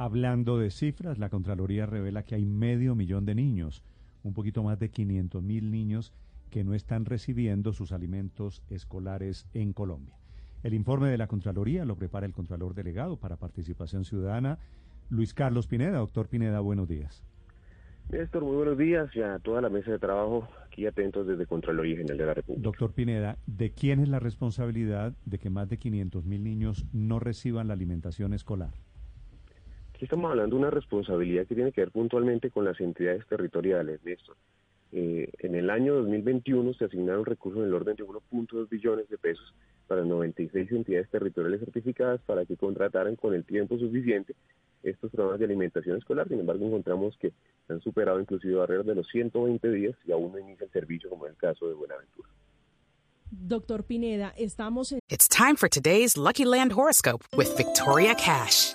Hablando de cifras, la Contraloría revela que hay medio millón de niños, un poquito más de 500 mil niños que no están recibiendo sus alimentos escolares en Colombia. El informe de la Contraloría lo prepara el Contralor Delegado para Participación Ciudadana, Luis Carlos Pineda. Doctor Pineda, buenos días. Néstor, muy buenos días y a toda la mesa de trabajo aquí atentos desde Contraloría General de la República. Doctor Pineda, ¿de quién es la responsabilidad de que más de 500 mil niños no reciban la alimentación escolar? Aquí estamos hablando de una responsabilidad que tiene que ver puntualmente con las entidades territoriales, Néstor. Eh, en el año 2021 se asignaron recursos en el orden de 1.2 billones de pesos para 96 entidades territoriales certificadas para que contrataran con el tiempo suficiente estos programas de alimentación escolar. Sin embargo, encontramos que han superado inclusive barreras de los 120 días y aún no inicia el servicio, como en el caso de Buenaventura. Doctor Pineda, estamos en... It's time for today's Lucky Land horoscope with Victoria Cash.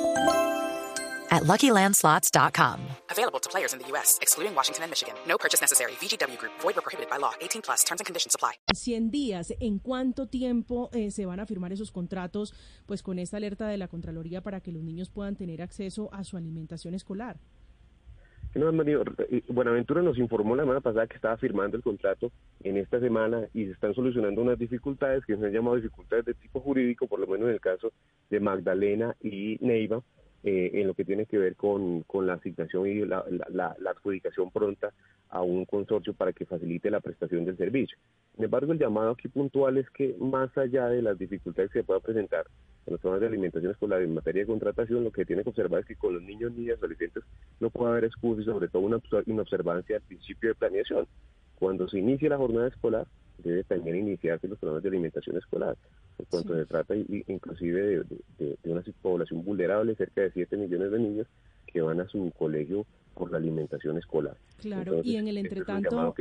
at LuckyLandSlots.com. Available to players in the U.S., excluding Washington and Michigan. No purchase necessary. VGW Group. Void or prohibited by law. 18 plus. Terms and conditions apply. 100 días. ¿En cuánto tiempo eh, se van a firmar esos contratos pues con esta alerta de la Contraloría para que los niños puedan tener acceso a su alimentación escolar? No, Mario, Buenaventura nos informó la semana pasada que estaba firmando el contrato en esta semana y se están solucionando unas dificultades que se han llamado dificultades de tipo jurídico, por lo menos en el caso de Magdalena y Neiva, eh, en lo que tiene que ver con, con la asignación y la, la, la, adjudicación pronta a un consorcio para que facilite la prestación del servicio. Sin embargo, el llamado aquí puntual es que más allá de las dificultades que se puedan presentar en los programas de alimentación escolar en materia de contratación, lo que tiene que observar es que con los niños, niñas, adolescentes no puede haber excusas y sobre todo una inobservancia al principio de planeación. Cuando se inicie la jornada escolar, debe también iniciarse los programas de alimentación escolar, por cuanto se trata inclusive de, una población vulnerable, cerca de 7 millones de niños que van a su colegio por la alimentación escolar. Claro, y en el entretanto,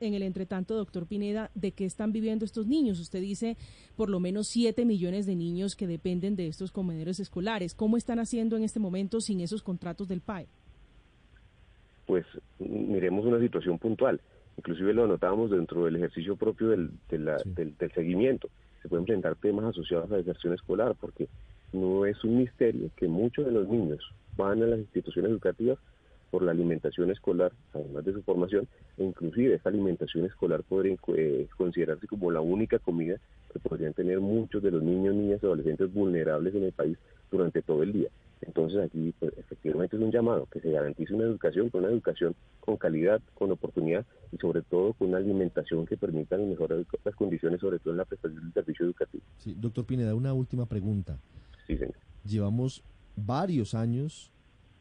en el entretanto, doctor Pineda, ¿de qué están viviendo estos niños? Usted dice por lo menos 7 millones de niños que dependen de estos comedores escolares. ¿Cómo están haciendo en este momento sin esos contratos del PAE? Pues miremos una situación puntual inclusive lo notábamos dentro del ejercicio propio del, del, seguimiento. Se pueden presentar temas asociados a la deserción escolar, porque no es un misterio que muchos de los niños van a las instituciones educativas por la alimentación escolar, además de su formación, e inclusive esta alimentación escolar podría eh, considerarse como la única comida que podrían tener muchos de los niños, niñas y adolescentes vulnerables en el país durante todo el día. Entonces aquí pues, efectivamente es un llamado que se garantice una educación, con una educación con calidad, con oportunidad y sobre todo con una alimentación que permita mejorar las condiciones, sobre todo en la prestación del servicio educativo. Sí, doctor Pineda, una última pregunta. Sí, señor. Llevamos varios años,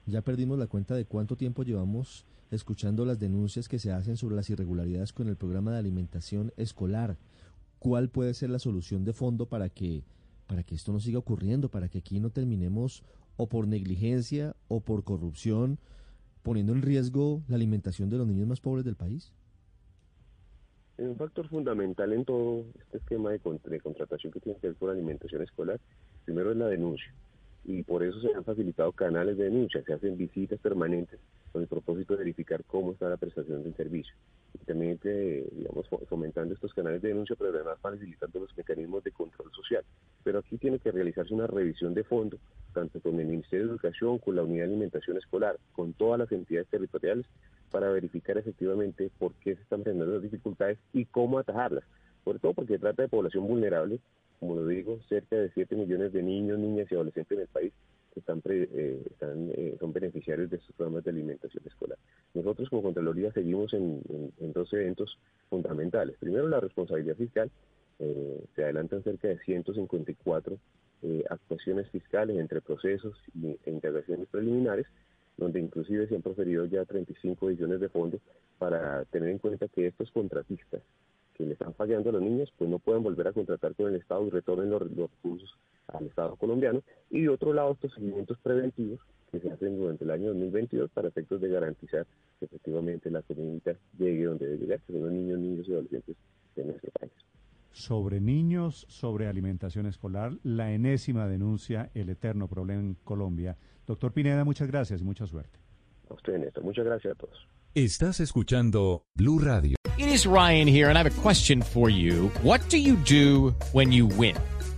ya perdimos la cuenta de cuánto tiempo llevamos escuchando las denuncias que se hacen sobre las irregularidades con el programa de alimentación escolar. ¿Cuál puede ser la solución de fondo para que para que esto no siga ocurriendo, para que aquí no terminemos o por negligencia o por corrupción poniendo en riesgo la alimentación de los niños más pobres del país? Un factor fundamental en todo este esquema de, contratación que tiene que ver con alimentación escolar, primero es la denuncia. Y por eso se han facilitado canales de denuncia, se hacen visitas permanentes con el propósito de verificar cómo está la prestación del servicio. Eh, digamos, fomentando estos canales de denuncia, pero además facilitando los mecanismos de control social. Pero aquí tiene que realizarse una revisión de fondo, tanto con el Ministerio de Educación, con la Unidad de Alimentación Escolar, con todas las entidades territoriales, para verificar efectivamente por qué se están presentando las dificultades y cómo atajarlas. Sobre todo porque trata de población vulnerable, como lo digo, cerca de 7 millones de niños, niñas y adolescentes en el país que están, eh, están eh, beneficiarios de estos programas de alimentación escolar. Nosotros como Contraloría seguimos en, dos eventos fundamentales. Primero, la responsabilidad fiscal. Eh, se adelantan cerca de 154 eh, actuaciones fiscales entre procesos e integraciones preliminares, donde inclusive se han proferido ya 35 billones de fondos para tener en cuenta que estos contratistas que le están fallando a los niños, pues no pueden volver a contratar con el Estado y retornen los, recursos al Estado colombiano. Y de otro lado, estos seguimientos preventivos que se hacen durante el año 2022 para efectos de garantizar que efectivamente la comunidad llegue donde debe llegar, que son los niños, niños y adolescentes de nuestro país. Sobre niños, sobre alimentación escolar, la enésima denuncia, el eterno problema en Colombia. Doctor Pineda, muchas gracias y mucha suerte. A usted, Néstor. Muchas gracias a todos. Estás escuchando Blue Radio. It is Ryan here, and I have a question for you. What do you do when you win?